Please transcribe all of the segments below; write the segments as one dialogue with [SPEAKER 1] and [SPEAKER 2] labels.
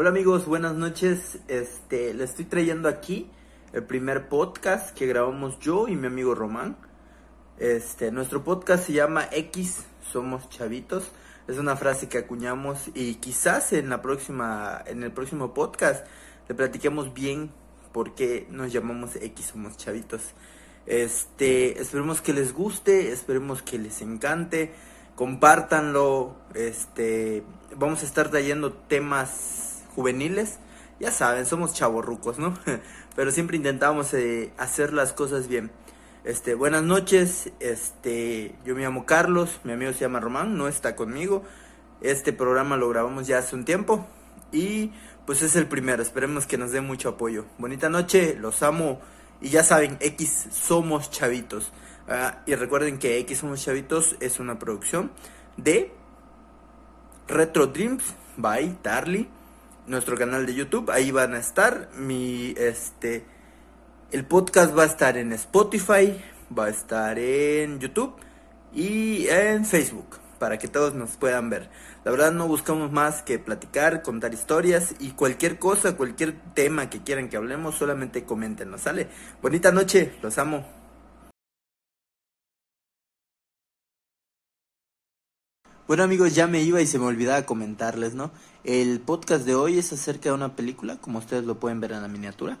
[SPEAKER 1] Hola amigos, buenas noches. Este, le estoy trayendo aquí el primer podcast que grabamos yo y mi amigo Román. Este, nuestro podcast se llama X Somos Chavitos. Es una frase que acuñamos y quizás en la próxima, en el próximo podcast le platiquemos bien por qué nos llamamos X Somos Chavitos. Este, esperemos que les guste, esperemos que les encante, compártanlo, este, vamos a estar trayendo temas juveniles, ya saben, somos chavorrucos, ¿no? Pero siempre intentamos eh, hacer las cosas bien. Este, buenas noches, este, yo me llamo Carlos, mi amigo se llama Román, no está conmigo. Este programa lo grabamos ya hace un tiempo y pues es el primero, esperemos que nos dé mucho apoyo. Bonita noche, los amo. Y ya saben, X Somos Chavitos. Ah, y recuerden que X Somos Chavitos es una producción de Retro Dreams by Tarly. Nuestro canal de YouTube, ahí van a estar. Mi este el podcast va a estar en Spotify, va a estar en YouTube y en Facebook para que todos nos puedan ver. La verdad no buscamos más que platicar, contar historias y cualquier cosa, cualquier tema que quieran que hablemos, solamente coméntenos, ¿sale? Bonita noche, los amo. Bueno amigos, ya me iba y se me olvidaba comentarles, ¿no? El podcast de hoy es acerca de una película, como ustedes lo pueden ver en la miniatura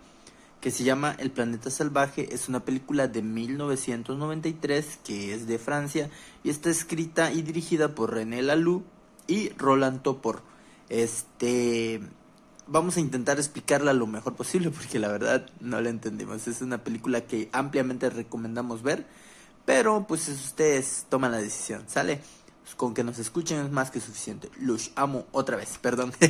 [SPEAKER 1] que se llama El planeta salvaje. Es una película de 1993 que es de Francia y está escrita y dirigida por René Laloux y Roland Topor. Este vamos a intentar explicarla lo mejor posible porque la verdad no la entendemos. Es una película que ampliamente recomendamos ver, pero pues ustedes toman la decisión, ¿sale? Con que nos escuchen es más que suficiente. Los amo otra vez, perdón.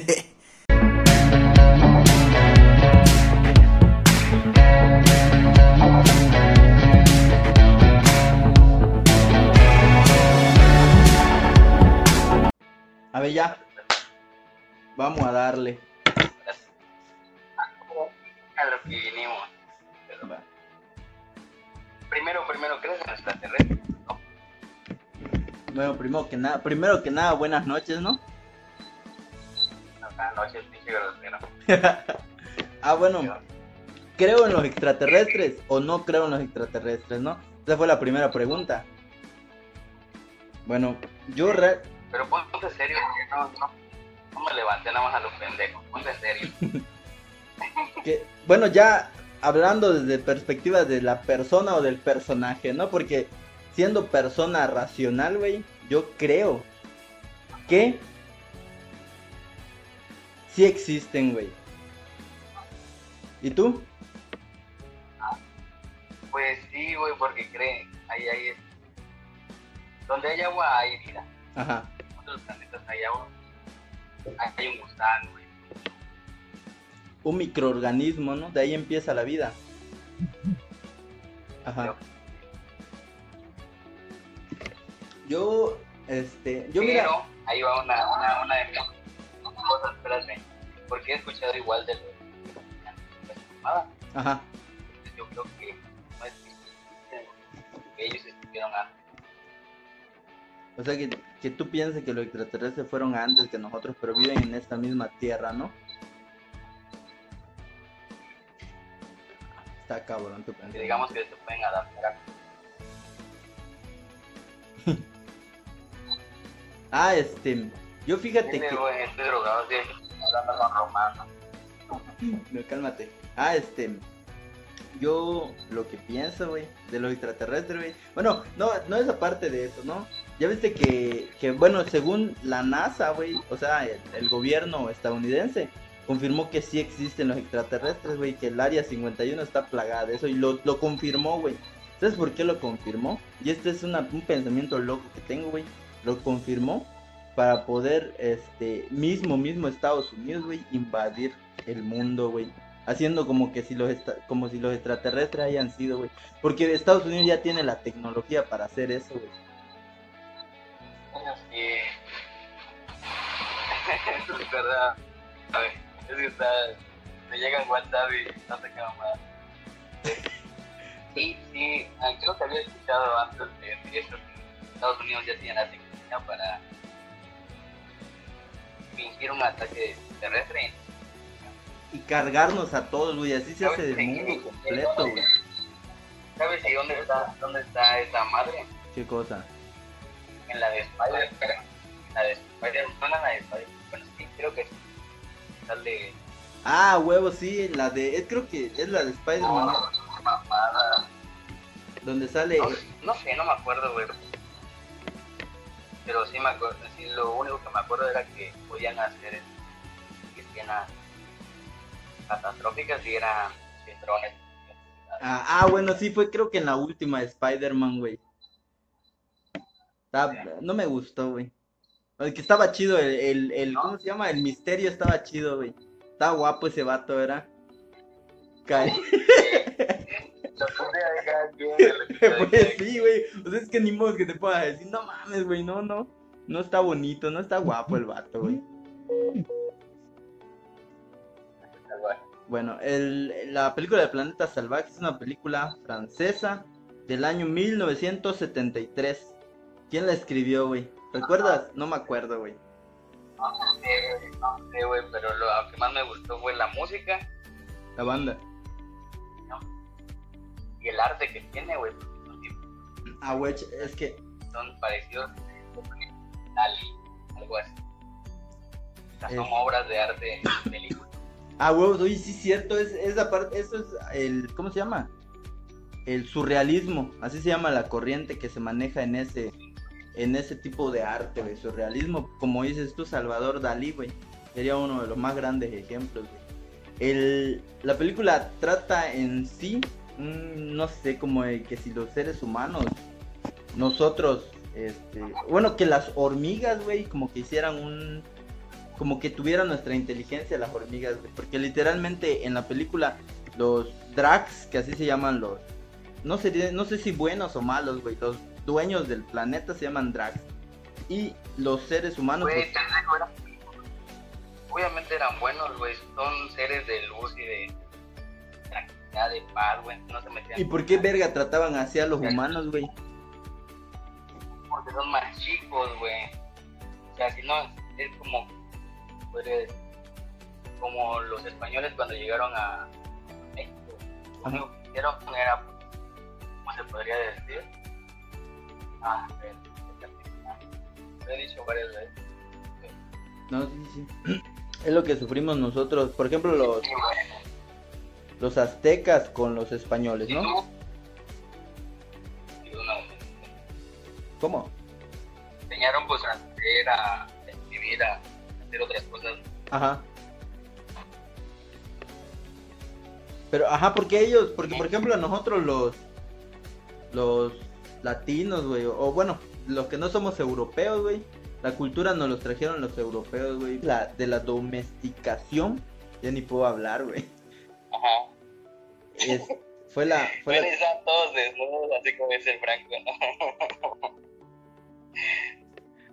[SPEAKER 1] A ver, ya. Vamos a darle.
[SPEAKER 2] A lo que vinimos. Primero, primero, ¿crees en extraterrestres? No.
[SPEAKER 1] Bueno, primero que nada, primero que nada, buenas noches, ¿no?
[SPEAKER 2] Buenas noches,
[SPEAKER 1] ah, bueno. ¿Creo en los extraterrestres o no creo en los extraterrestres, no? Esa fue la primera pregunta. Bueno, yo re
[SPEAKER 2] pero ponte serio, porque no, no, no me levanté nada más a los pendejos. Ponte serio.
[SPEAKER 1] que, bueno, ya hablando desde perspectiva de la persona o del personaje, ¿no? Porque siendo persona racional, güey, yo creo que sí existen, güey. ¿Y tú?
[SPEAKER 2] Pues sí, güey, porque creen, ahí, ahí es. Donde hay agua hay vida.
[SPEAKER 1] Ajá
[SPEAKER 2] los planetas hay agua, hay un gusano,
[SPEAKER 1] Un microorganismo, ¿no? De ahí empieza la vida. Ajá. Yo, este, yo
[SPEAKER 2] Pero,
[SPEAKER 1] mira...
[SPEAKER 2] ahí va una, una, una de mis cosas, espérate, porque he escuchado igual de los
[SPEAKER 1] Ajá.
[SPEAKER 2] Yo creo que no es que ellos estuvieron antes
[SPEAKER 1] o sea, que, que tú pienses que los extraterrestres fueron antes que nosotros, pero viven en esta misma tierra, ¿no? Está cabrón tu
[SPEAKER 2] pensamiento. digamos que se pueden adaptar
[SPEAKER 1] ah, este. Yo fíjate que.
[SPEAKER 2] estoy drogado, sí, hablando con romano.
[SPEAKER 1] no, cálmate. Ah, este yo lo que pienso, güey, de los extraterrestres, güey. Bueno, no, no es aparte de eso, ¿no? Ya viste que, que bueno, según la NASA, güey, o sea, el, gobierno estadounidense confirmó que sí existen los extraterrestres, güey, que el área 51 está plagada de eso y lo, lo confirmó, güey. ¿Sabes por qué lo confirmó? Y este es una, un pensamiento loco que tengo, güey. Lo confirmó para poder, este, mismo, mismo Estados Unidos, güey, invadir el mundo, güey haciendo como que si los como si los extraterrestres hayan sido, güey. Porque Estados Unidos ya tiene la tecnología para hacer eso, güey.
[SPEAKER 2] Sí. es verdad. A ver, es que está, te llegan WhatsApp y no te queda más. Sí, sí, creo que había escuchado antes de Estados Unidos ya tiene la tecnología para fingir un ataque terrestre
[SPEAKER 1] y cargarnos a todos, güey. Así se hace
[SPEAKER 2] ¿Sabes
[SPEAKER 1] del
[SPEAKER 2] en-
[SPEAKER 1] mundo completo, güey.
[SPEAKER 2] ¿Sabes y dónde está, dónde está esa madre?
[SPEAKER 1] ¿Qué cosa?
[SPEAKER 2] En la de Spider. La de Spider. No en la de Spider. Bueno, sí, creo que. Sale.
[SPEAKER 1] Ah, huevo, sí, la de. es- creo que es la de Spider-Man, ¿no?
[SPEAKER 2] mamada.
[SPEAKER 1] donde sale.
[SPEAKER 2] No, no sé, no me acuerdo, güey. Pero sí me acuerdo, sí, lo único que me acuerdo era que podían hacer escenas catastróficas y eran sin drones.
[SPEAKER 1] Ah, ah, bueno, sí, fue creo que en la última de Spider-Man, güey. No me gustó, güey. El que estaba chido, el, el, el-
[SPEAKER 2] ¿No?
[SPEAKER 1] ¿cómo se llama? El misterio estaba chido, güey. Estaba guapo ese vato, ¿verdad? Ca- Pues sí, güey. O sea, es que ni modo que te puedas decir, no mames, güey, no, no. No está bonito, no está guapo el vato, güey. Bueno, el, la película de Planeta Salvaje es una película francesa del año 1973. ¿Quién la escribió, güey? ¿Recuerdas? No me acuerdo, güey.
[SPEAKER 2] No sé, güey, no sé, güey, pero lo que más me gustó fue la música
[SPEAKER 1] La banda.
[SPEAKER 2] Y el arte que tiene, güey.
[SPEAKER 1] Ah, güey, es que
[SPEAKER 2] Son parecidos algo así. O sea, son
[SPEAKER 1] Es-
[SPEAKER 2] obras de arte películas.
[SPEAKER 1] Ah, huevos, oye, sí, cierto, es, esa parte, eso es el, ¿cómo se llama? El surrealismo, así se llama la corriente que se maneja en ese, en ese tipo de arte, güey, surrealismo, como dices tú, Salvador Dalí, güey, sería uno de los más grandes ejemplos, güey. El, la película trata en sí, no sé, como de que si los seres humanos, nosotros, este, bueno, que las hormigas, güey, como que hicieran un, como que tuvieran nuestra inteligencia las hormigas, güey. Porque literalmente en la película los drags, que así se llaman los, no sé, no sé si buenos o malos, güey, los dueños del planeta se llaman drags. Y los seres humanos,
[SPEAKER 2] Güey,
[SPEAKER 1] pues,
[SPEAKER 2] Obviamente eran buenos, güey. Son seres de luz y de de paz, güey. No se metían.
[SPEAKER 1] ¿y por qué verga trataban así a los humanos, güey?
[SPEAKER 2] Porque son más chicos, güey. O sea, si no, es como. decir, como los españoles cuando llegaron a México. Lo único que hicieron era. ¿Cómo se podría decir? Ah, lo he dicho varias veces.
[SPEAKER 1] No, sí, sí. Es lo que sufrimos nosotros, por ejemplo, los,
[SPEAKER 2] Sí.
[SPEAKER 1] Los aztecas con los españoles,
[SPEAKER 2] ¿Y
[SPEAKER 1] ¿no? ¿Cómo?
[SPEAKER 2] enseñaron pues a leer, a escribir, a hacer otras cosas.
[SPEAKER 1] Ajá. Pero, ajá, porque ellos, porque por ejemplo nosotros los, los latinos, güey, o, o bueno, los que no somos europeos, güey, la cultura nos los trajeron los europeos, güey. La, de la domesticación, ya ni puedo hablar, güey.
[SPEAKER 2] Ajá.
[SPEAKER 1] Es, fue la, fue
[SPEAKER 2] Pero
[SPEAKER 1] la,
[SPEAKER 2] están todos desnudos, así como dice el Franco,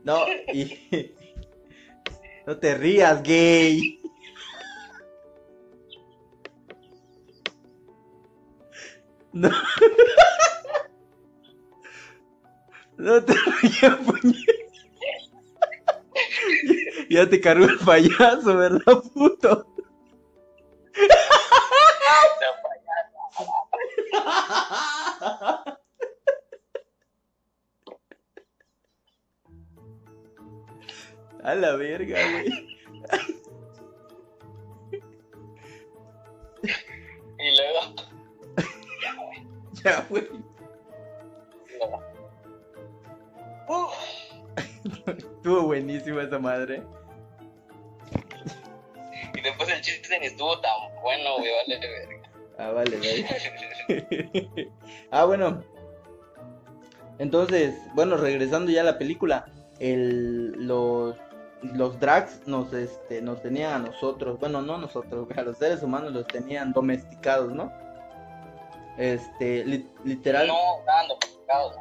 [SPEAKER 2] ¿no?
[SPEAKER 1] no, y, no te rías, gay. No. No te rías, puñet. Ya te cargó el payaso, ¿verdad, puto? A la verga, güey.
[SPEAKER 2] Y luego,
[SPEAKER 1] Ya, güey.
[SPEAKER 2] Uf.
[SPEAKER 1] Estuvo buenísima esa madre.
[SPEAKER 2] y después el chiste ni estuvo tan bueno, güey, vale verga.
[SPEAKER 1] Ah, vale, vale. ah, bueno. Entonces, bueno, regresando ya a la película, el, los, los drags nos, este, nos tenían a nosotros, bueno, no nosotros, a los seres humanos los tenían domesticados, ¿no? Este, li- literal.
[SPEAKER 2] No, estaban domesticados.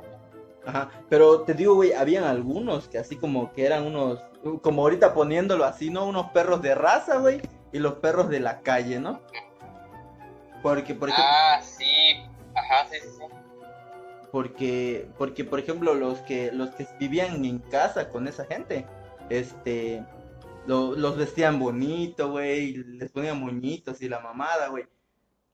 [SPEAKER 1] Ajá, pero te digo, güey, habían algunos que así como que eran unos, como ahorita poniéndolo así, ¿no? Unos perros de raza, güey, y los perros de la calle, ¿no? Porque, por ejemplo,
[SPEAKER 2] Ah, sí. Ajá, sí, sí, sí.
[SPEAKER 1] porque, porque, por ejemplo, los que, los que vivían en casa con esa gente, este, lo- los vestían bonito, güey, les ponían moñitos y la mamada, güey.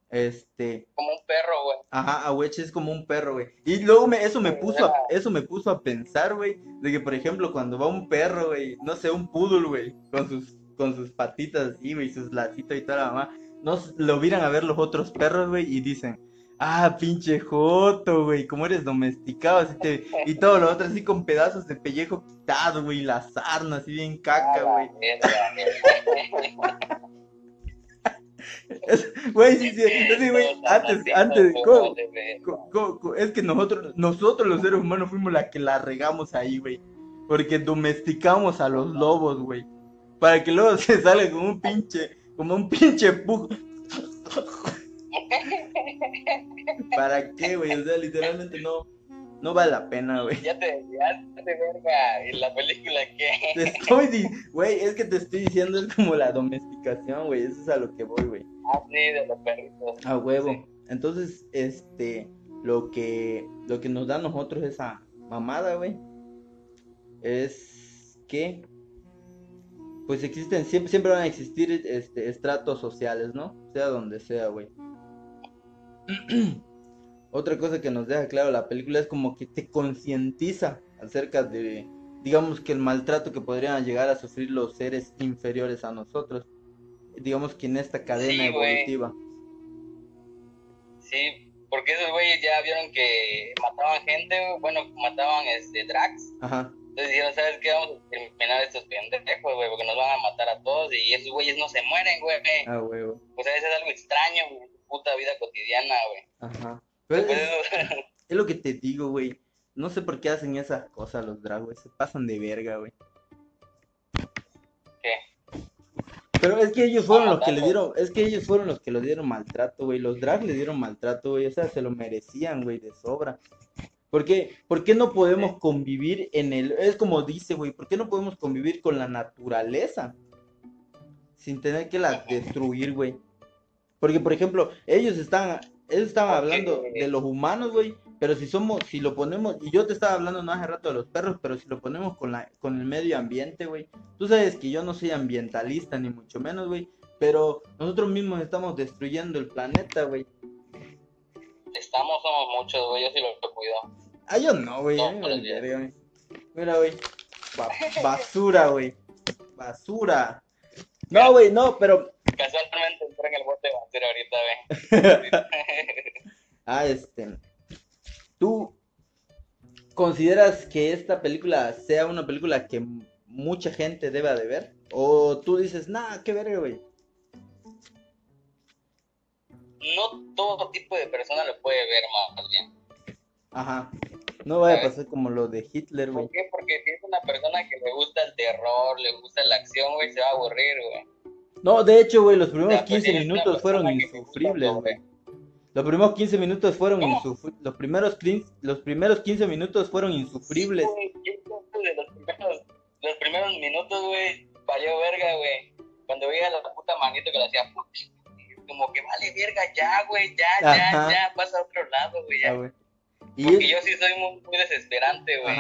[SPEAKER 1] Este,
[SPEAKER 2] Como un perro, güey.
[SPEAKER 1] ajá, Aweche es como un perro, güey. Y luego me, eso me puso a, eso me puso a pensar, güey, de que por ejemplo cuando va un perro, güey, no sé, un poodle, güey, con sus, con sus patitas así, güey, sus lacitos y toda la mamá, no lo miran a ver los otros perros, güey, y dicen, ah, pinche joto, güey, como eres domesticado, así te- y todo lo otro así con pedazos de pellejo quitado, güey, la sarna así bien caca, güey. Es- Güey, sí, sí, sí, güey, antes, antes, ¿cómo? Es que nosotros, nosotros los seres humanos fuimos la que la regamos ahí, güey. Porque domesticamos a los lobos, güey. Para que luego se salga como un pinche, como un pinche pug. ¿Para qué, güey? O sea, literalmente no, no vale la pena, güey.
[SPEAKER 2] Ya te desviaste, verga. ¿Y la película qué?
[SPEAKER 1] Te estoy, güey, es que te estoy diciendo, es como la domesticación, güey. Eso es a lo que voy, güey.
[SPEAKER 2] Ah, sí, de los perritos.
[SPEAKER 1] A huevo.
[SPEAKER 2] Sí.
[SPEAKER 1] Entonces, este, lo que, lo que nos da a nosotros esa mamada, güey, es que, pues existen, siempre, siempre van a existir, este, estratos sociales, ¿no? Sea donde sea, güey. Otra cosa que nos deja claro la película es como que te concientiza acerca de, digamos que el maltrato que podrían llegar a sufrir los seres inferiores a nosotros. Digamos que en esta cadena
[SPEAKER 2] Sí, güey.
[SPEAKER 1] evolutiva.
[SPEAKER 2] Sí, porque esos güeyes ya vieron que mataban gente, güey. Bueno, mataban este, drags.
[SPEAKER 1] Ajá.
[SPEAKER 2] Entonces dijeron, ¿sabes qué? Vamos a terminar estos pendejos, güey, porque nos van a matar a todos y esos güeyes no se mueren, güey.
[SPEAKER 1] Ah, huevo.
[SPEAKER 2] O sea, eso es algo extraño, güey, en tu puta vida cotidiana, güey.
[SPEAKER 1] Ajá. Pero es, es lo que te digo, güey. No sé por qué hacen esas cosas los drag, güey. Se pasan de verga, güey.
[SPEAKER 2] ¿Qué?
[SPEAKER 1] Pero es que ellos fueron
[SPEAKER 2] Ah,
[SPEAKER 1] los que le dieron, es que ellos fueron los que le dieron maltrato, güey. Los drag le dieron maltrato, güey. O sea, se lo merecían, güey, de sobra. ¿Por qué? ¿Por qué no podemos convivir en el... Es como dice, güey, ¿por qué no podemos convivir con la naturaleza? Sin tener que la destruir, güey. Porque, por ejemplo, ellos están, ellos estaban hablando de los humanos, güey. Pero si somos, si lo ponemos, y yo te estaba hablando no hace rato de los perros, pero si lo ponemos con la, con el medio ambiente, güey. Tú sabes que yo no soy ambientalista, ni mucho menos, güey. Pero nosotros mismos estamos destruyendo el planeta, güey.
[SPEAKER 2] Estamos, somos muchos, güey, yo sí lo cuido.
[SPEAKER 1] Ah, yo no, güey.
[SPEAKER 2] No,
[SPEAKER 1] güey. Mira, güey. Ba- basura, güey. Basura. No, güey, no, pero.
[SPEAKER 2] Casualmente entré en el bote de basura ahorita, güey.
[SPEAKER 1] Ah, este. ¿Tú consideras que esta película sea una película que mucha gente deba de ver? ¿O tú dices, nah, qué verga, güey?
[SPEAKER 2] no todo tipo de persona lo puede ver más bien.
[SPEAKER 1] Ajá. No vaya a pasar como lo de Hitler, güey.
[SPEAKER 2] ¿Por qué? Persona que le gusta el terror, le gusta la acción, güey, se va a aburrir, güey.
[SPEAKER 1] No, de hecho, güey, los primeros
[SPEAKER 2] Ya, pues,
[SPEAKER 1] 15
[SPEAKER 2] si es una
[SPEAKER 1] minutos fueron
[SPEAKER 2] gusta
[SPEAKER 1] insufribles, güey. Los primeros 15 minutos fueron insufribles. Los primeros, los primeros 15 minutos fueron insufribles.
[SPEAKER 2] Sí, güey, los primeros, los primeros minutos, güey, valió verga, güey. Cuando veía la puta manito que le hacía, como que vale verga ya, güey, ya, ya,
[SPEAKER 1] Ajá.
[SPEAKER 2] ya, pasa a otro lado, güey,
[SPEAKER 1] Ah,
[SPEAKER 2] ya.
[SPEAKER 1] güey.
[SPEAKER 2] Porque
[SPEAKER 1] es-
[SPEAKER 2] yo sí soy muy, muy desesperante, güey.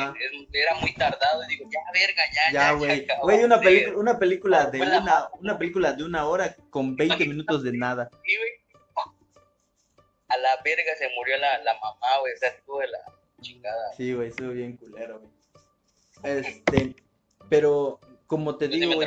[SPEAKER 2] Era muy tardado y digo, ya, verga, ya, ya,
[SPEAKER 1] Ya, güey. Güey, una una película de
[SPEAKER 2] la
[SPEAKER 1] una, una película de una hora con 20 minutos de nada.
[SPEAKER 2] Sí, güey. A la verga se murió la, la mamá, güey. O sea, estuvo de la chingada.
[SPEAKER 1] Sí, güey, estuvo bien culero, güey. Este, pero como te
[SPEAKER 2] Yo sí
[SPEAKER 1] digo,
[SPEAKER 2] me.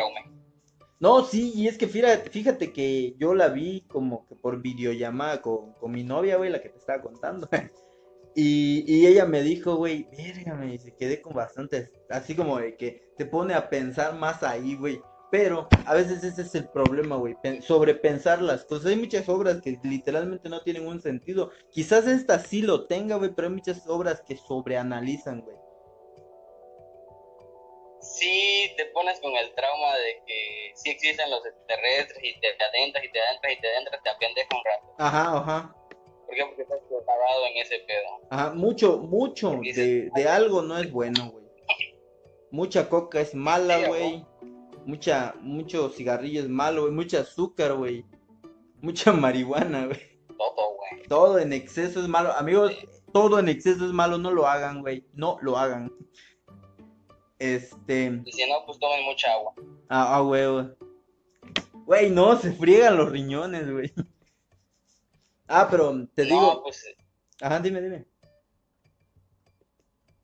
[SPEAKER 1] No, sí, y es que fíjate, fíjate que yo la vi como que por videollamada con, con mi novia, güey, la que te estaba contando. Y, y ella me dijo, güey, verga, me dice, quedé con bastantes, así como de que te pone a pensar más ahí, güey. Pero a veces ese es el problema, güey, pen- sobrepensar las cosas. Hay muchas obras que literalmente no tienen un sentido. Quizás esta sí lo tenga, güey, pero hay muchas obras que sobreanalizan, güey.
[SPEAKER 2] Sí, te pones con el trauma de que sí existen los extraterrestres y te adentras y te adentras y te adentras, te apendeja un rato.
[SPEAKER 1] Ajá, ajá.
[SPEAKER 2] ¿Por qué? Porque estás clavado en ese pedo.
[SPEAKER 1] Ajá, mucho, mucho de, de algo no es bueno, güey. Mucha coca es mala, güey. Mucha, mucho cigarrillo es malo, güey. Mucha azúcar, güey. Mucha marihuana, güey.
[SPEAKER 2] Todo, güey.
[SPEAKER 1] Todo en exceso es malo. Amigos, todo en exceso es malo. No lo hagan, güey. No lo hagan. Este.
[SPEAKER 2] Y si no, pues tomen mucha agua.
[SPEAKER 1] Ah, ah, huevo. Güey, no, se friegan los riñones, güey. Ah, pero te
[SPEAKER 2] No,
[SPEAKER 1] digo.
[SPEAKER 2] pues.
[SPEAKER 1] Ajá, dime, dime.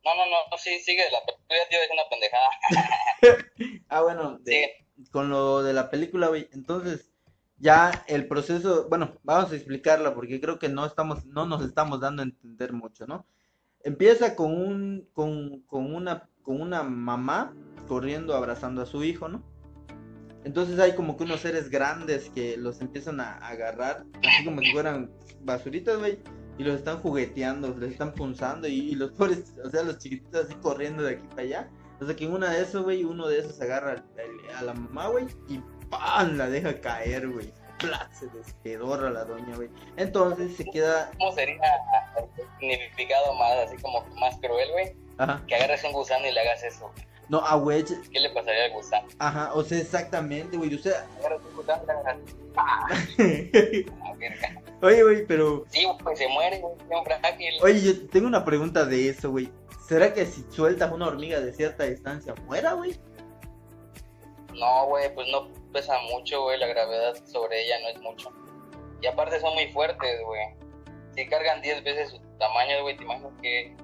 [SPEAKER 2] No, no, no, sí, sigue la película, tío, es una pendejada.
[SPEAKER 1] Ah, bueno, de- con lo de la película, güey. Entonces, ya el proceso, bueno, vamos a explicarla porque creo que no estamos, no nos estamos dando a entender mucho, ¿no? Empieza con un, con, con una, con una mamá corriendo, abrazando a su hijo, ¿no? Entonces hay como que unos seres grandes que los empiezan a agarrar, así como si fueran basuritas, güey, y los están jugueteando, les están punzando, y, y los pobres, o sea, los chiquititos así corriendo de aquí para allá. O sea que en una de esos, güey, uno de esos agarra a la mamá, güey, y ¡pam! la deja caer, güey. Se despedorra la doña, güey. Entonces se queda.
[SPEAKER 2] ¿Cómo sería el significado más, así como más cruel, güey? Que agarres un gusano y le hagas eso.
[SPEAKER 1] No, a güey.
[SPEAKER 2] ¿Qué le pasaría al gusano?
[SPEAKER 1] Ajá, o sea, exactamente, güey.
[SPEAKER 2] ¡pah! Ah.
[SPEAKER 1] Oye, güey, pero.
[SPEAKER 2] Sí, pues se muere, güey.
[SPEAKER 1] Oye, yo tengo una pregunta de eso, güey. ¿Será que si sueltas una hormiga de cierta distancia muera, güey?
[SPEAKER 2] No, güey, pues no pesa mucho, güey, la gravedad sobre ella no es mucho. Y aparte son muy fuertes, güey. Si cargan 10 veces su tamaño, güey, te imaginas que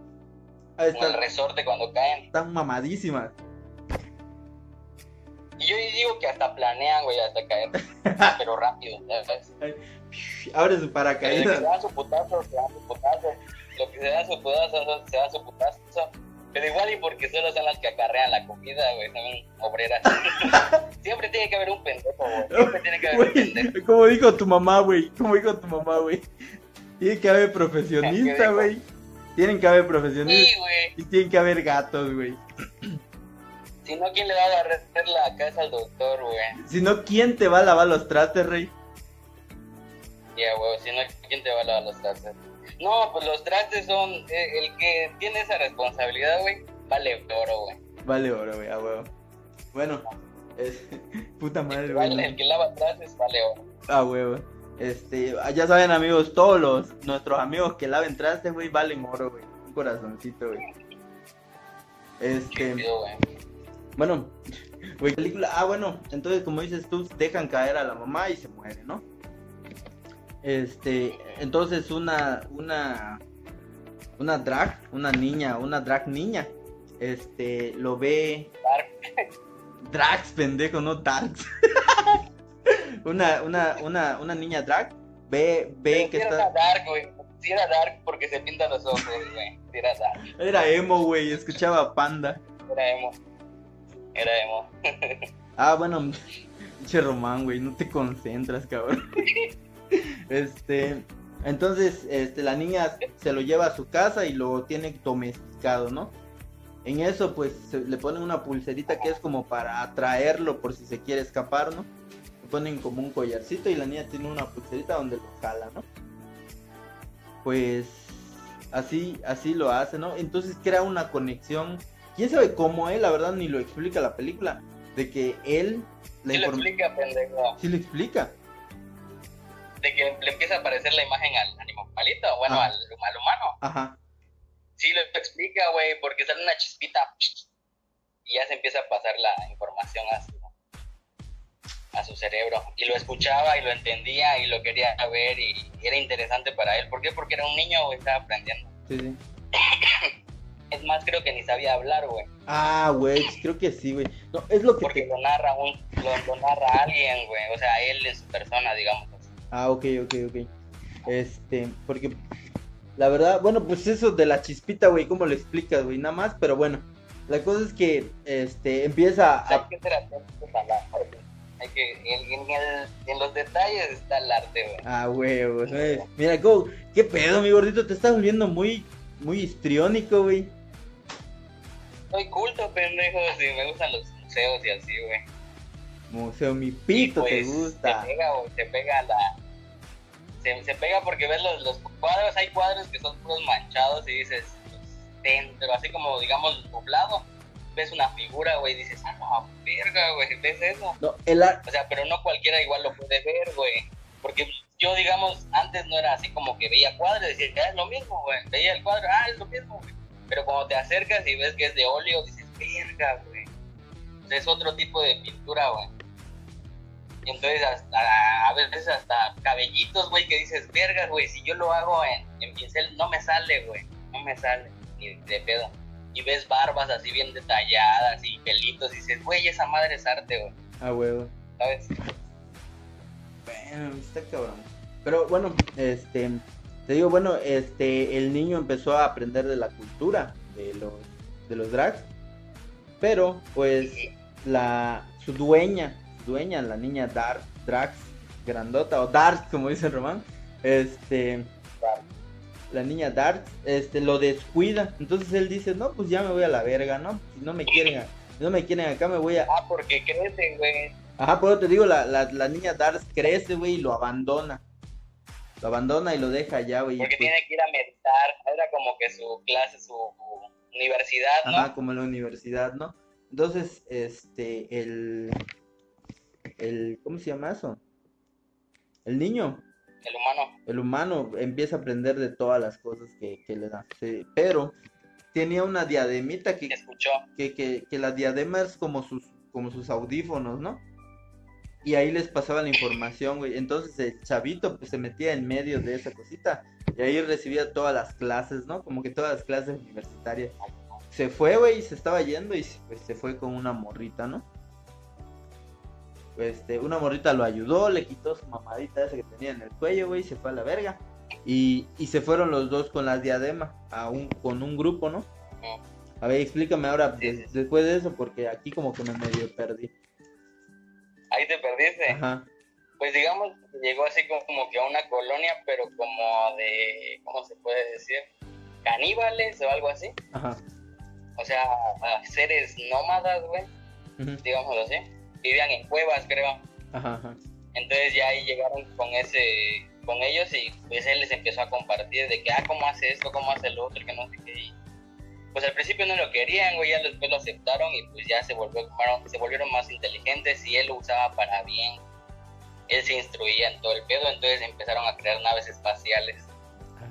[SPEAKER 1] Ahí
[SPEAKER 2] el resorte cuando caen.
[SPEAKER 1] están mamadísimas.
[SPEAKER 2] Y yo digo que hasta planean, güey, hasta caer. pero rápido, ¿sabes?
[SPEAKER 1] Abre su
[SPEAKER 2] Pero de que
[SPEAKER 1] paracaídas.
[SPEAKER 2] se dan su putazo, se dan su putazo. Lo que se da su putazo, se da su putazo. Pero igual y porque solo son las que acarrean la comida, güey, son obreras. Siempre tiene que haber un pendejo, güey. Siempre tiene que haber un pendejo.
[SPEAKER 1] Como dijo tu mamá, güey. Como dijo tu mamá, güey. Tiene que haber profesionista, güey. Tienen que haber
[SPEAKER 2] Sí,
[SPEAKER 1] profesionistas.
[SPEAKER 2] güey.
[SPEAKER 1] Y tienen que haber gatos, güey.
[SPEAKER 2] Si no, ¿quién le va a barrer la casa al doctor, güey?
[SPEAKER 1] Si no, ¿quién te va a lavar los trastes, rey?
[SPEAKER 2] Ya, güey, si no, ¿quién te va a lavar los trastes? No, pues los trastes son. eh, el que tiene esa responsabilidad, güey, vale oro, güey.
[SPEAKER 1] Vale, oro, güey, a huevo. Bueno, es... puta madre,
[SPEAKER 2] Vale, el
[SPEAKER 1] güey.
[SPEAKER 2] que lava trastes vale oro.
[SPEAKER 1] A huevo. Este, ya saben, amigos, todos los, nuestros amigos que laven trastes, güey, valen oro, güey. Un corazoncito, güey. Este.
[SPEAKER 2] Güey.
[SPEAKER 1] Bueno, güey, película. Ah, bueno, entonces, como dices tú, dejan caer a la mamá y se muere, ¿no? Este, entonces una, una, una drag, una niña, una drag niña, este, lo ve.
[SPEAKER 2] Dark.
[SPEAKER 1] Drags, pendejo, no darks. una, una, una, una niña drag ve, ve
[SPEAKER 2] Pero
[SPEAKER 1] que
[SPEAKER 2] sí era
[SPEAKER 1] está.
[SPEAKER 2] dark, güey. Sí era dark porque se pintan los ojos, güey. Era dark.
[SPEAKER 1] Era emo, güey, escuchaba panda.
[SPEAKER 2] Era emo. Era emo.
[SPEAKER 1] Ah, bueno, pinche Román, güey, no te concentras, cabrón. Este, entonces, este, la niña se lo lleva a su casa y lo tiene domesticado, ¿no? En eso, pues, se- le ponen una pulserita que es como para atraerlo por si se quiere escapar, ¿no? Ponen como un collarcito y la niña tiene una pulserita donde lo jala, ¿no? Pues, así, así lo hace, ¿no? Entonces crea una conexión. ¿Quién sabe cómo él? La verdad ni lo explica la película. De que él... la
[SPEAKER 2] Sí lo
[SPEAKER 1] inform-
[SPEAKER 2] explica, pendejo.
[SPEAKER 1] Sí lo explica.
[SPEAKER 2] De que le empieza a aparecer la imagen al animalito, bueno,
[SPEAKER 1] Ah.
[SPEAKER 2] al, al humano.
[SPEAKER 1] Ajá.
[SPEAKER 2] Sí lo explica, güey, porque sale una chispita y ya se empieza a pasar la información a su, a su cerebro. Y lo escuchaba y lo entendía y lo quería ver y era interesante para él. ¿Por qué? Porque era un niño, güey, estaba aprendiendo.
[SPEAKER 1] Sí, sí.
[SPEAKER 2] Es más, creo que ni sabía hablar, güey.
[SPEAKER 1] Ah, güey, creo que sí, güey. No, es lo que
[SPEAKER 2] Porque
[SPEAKER 1] te...
[SPEAKER 2] lo narra un, lo, lo narra alguien, güey. O sea, él en su persona, digamos.
[SPEAKER 1] Ah, ok, ok, ok. Este, porque... La verdad, bueno, pues eso de la chispita, güey, ¿cómo lo explicas, güey? Nada más, pero bueno. La cosa es que, este, empieza
[SPEAKER 2] sea, hay
[SPEAKER 1] a...
[SPEAKER 2] que ser atentos. Hay que, en, en el- en los detalles está el arte, güey.
[SPEAKER 1] Ah, huevos, güey. Mira, ¿cómo? ¿qué pedo, mi gordito? Te estás volviendo muy, muy histriónico, güey.
[SPEAKER 2] Soy culto, pendejo, y me gustan los museos y así, güey.
[SPEAKER 1] Museo, mi pito te
[SPEAKER 2] pues,
[SPEAKER 1] gusta.
[SPEAKER 2] Se pega, güey, se pega la... Se, se pega porque ves los, los cuadros, hay cuadros que son puros manchados y dices, pues, dentro, así como, digamos, ves una figura, güey, y dices, ah, no, verga, güey, ¿ves eso?
[SPEAKER 1] No, el ar...
[SPEAKER 2] O sea, pero no cualquiera igual lo puede ver, güey. Porque yo, digamos, antes no era así como que veía cuadros y decía, ah, es lo mismo, güey. Veía el cuadro, ah, es lo mismo, güey. Pero cuando te acercas y ves que es de óleo, dices, verga, güey. es otro tipo de pintura, güey. Y entonces hasta, a veces hasta cabellitos, güey, que dices, verga, güey, si yo lo hago en, en pincel, no me sale, güey, no me sale, ni de pedo. Y ves barbas así bien detalladas y pelitos y dices, güey, esa madre es arte, güey.
[SPEAKER 1] Ah, huevo. ¿Sabes? Bueno, está cabrón. Pero bueno, este, te digo, bueno, este, el niño empezó a aprender de la cultura de los, de los drags, pero pues la, su dueña, dueña, la niña Dark, Drax, grandota, o Dark, como dice Román, este, la niña Dark, este, lo descuida, entonces él dice, no, pues ya me voy a la verga, ¿no? Si no me quieren, no me quieren acá, me voy a...
[SPEAKER 2] Ah, porque crecen, güey.
[SPEAKER 1] Ajá, pero te digo, la, la, la niña Dark crece, güey, y lo abandona lo abandona y lo deja allá, güey.
[SPEAKER 2] Porque pues tiene que ir a meditar, era como que su clase, su universidad, ¿no?
[SPEAKER 1] Ajá, como la universidad, ¿no? Entonces, este, el, el, ¿cómo se llama eso? El niño.
[SPEAKER 2] El humano.
[SPEAKER 1] El humano empieza a aprender de todas las cosas que, le dan. pero tenía una diademita que,
[SPEAKER 2] escuchó.
[SPEAKER 1] Que, que, que la diadema es como sus, como sus audífonos, ¿no? y ahí les pasaba la información, güey. Entonces el chavito pues se metía en medio de esa cosita y ahí recibía todas las clases, ¿no? Como que todas las clases universitarias. Se fue, güey, y se estaba yendo y pues se fue con una morrita, ¿no? Este, una morrita lo ayudó, le quitó su mamadita esa que tenía en el cuello, güey, se fue a la verga. Y, y se fueron los dos con las diademas, a un, con un grupo, ¿no? A ver, explícame ahora después de eso, porque aquí como que me medio perdí
[SPEAKER 2] ahí te perdiste. Pues digamos llegó así como que a una colonia, pero como de, ¿cómo se puede decir? Caníbales o algo así. Ajá. O sea, seres nómadas, güey. Digamos así. Vivían en cuevas, creo. Ajá, Entonces ya ahí llegaron con ese, con ellos y pues él les empezó a compartir de que, ah, ¿cómo hace esto? ¿Cómo hace lo otro? Que no sé qué pues al principio no lo querían, güey, ya después lo aceptaron y pues ya se, volvió, se volvieron más inteligentes y él lo usaba para bien. Él se instruía en todo el pedo, entonces empezaron a crear naves espaciales. Ah,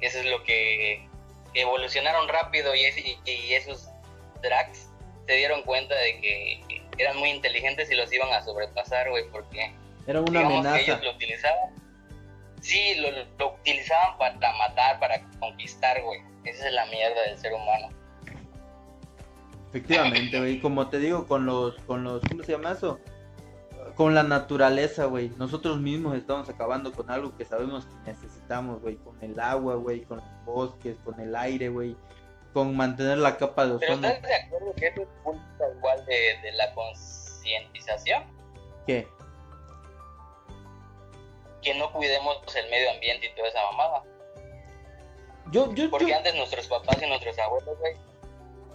[SPEAKER 2] Eso es lo que evolucionaron rápido y, y, esos drags se dieron cuenta de que eran muy inteligentes y los iban a sobrepasar, güey, porque
[SPEAKER 1] era una amenaza.
[SPEAKER 2] ellos lo utilizaban. Sí, lo, lo utilizaban para matar, para conquistar, güey. Esa es la mierda del ser humano.
[SPEAKER 1] Efectivamente, güey. Como te digo, con los, con los, ¿cómo se llama eso? Con la naturaleza, güey. Nosotros mismos estamos acabando con algo que sabemos que necesitamos, güey. Con el agua, güey. Con los bosques, con el aire, güey. Con mantener la capa de
[SPEAKER 2] ozono. ¿Pero estás de acuerdo que es punto igual de, de la concientización?
[SPEAKER 1] ¿Qué?
[SPEAKER 2] Que no cuidemos el medio ambiente y toda esa mamada.
[SPEAKER 1] Yo, yo,
[SPEAKER 2] Porque antes nuestros papás y nuestros abuelos, güey,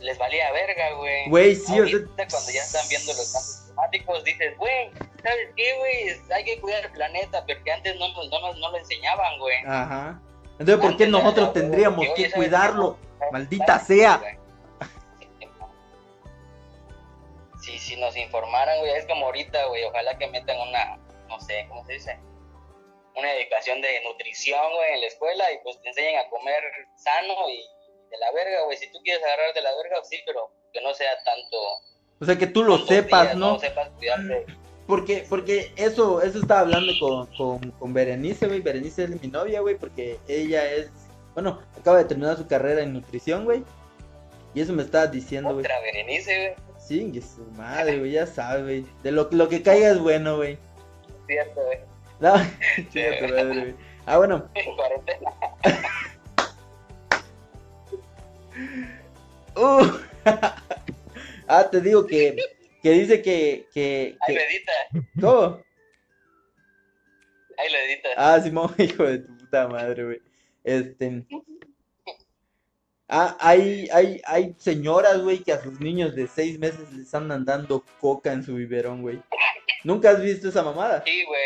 [SPEAKER 2] les valía verga, güey.
[SPEAKER 1] Güey, sí,
[SPEAKER 2] o sea... cuando ya están viendo los cambios climáticos, dices, güey, ¿sabes qué, güey? Hay que cuidar el planeta, porque antes no, no, no lo enseñaban, güey.
[SPEAKER 1] Ajá. Entonces, ¿por qué nosotros tendríamos que, cuidarlo? Maldita sea.
[SPEAKER 2] Si, si nos informaran, güey, es como ahorita, güey, ojalá que metan una, no sé, ¿cómo se dice? una educación de nutrición, güey, en la escuela y pues te enseñan a comer sano y de la verga, güey. Si tú quieres agarrar de la verga, sí, pero que no sea tanto.
[SPEAKER 1] O sea, que tú lo sepas, ¿no? ¿no? sepas cuidarte. Porque, porque eso, eso estaba hablando con, con, con Berenice, güey. Berenice es mi novia, güey, porque ella es, bueno, acaba de terminar su carrera en nutrición, güey. Y eso me estaba diciendo, güey.
[SPEAKER 2] Otra Berenice, güey.
[SPEAKER 1] Sí, que su madre, güey, ya sabe, güey. De lo, lo que caiga es bueno, güey.
[SPEAKER 2] Cierto, güey.
[SPEAKER 1] No, madre, Ah, bueno. uh. ah, te digo que, que dice que, que,
[SPEAKER 2] Ahí lo edita.
[SPEAKER 1] ¿Cómo?
[SPEAKER 2] Ahí lo edita.
[SPEAKER 1] Ah, Simón, hijo de tu puta madre, güey. Este. Ah, hay, hay, hay señoras, güey, que a sus niños de seis meses les andan dando coca en su biberón, güey. ¿Nunca has visto esa mamada?
[SPEAKER 2] Sí, güey.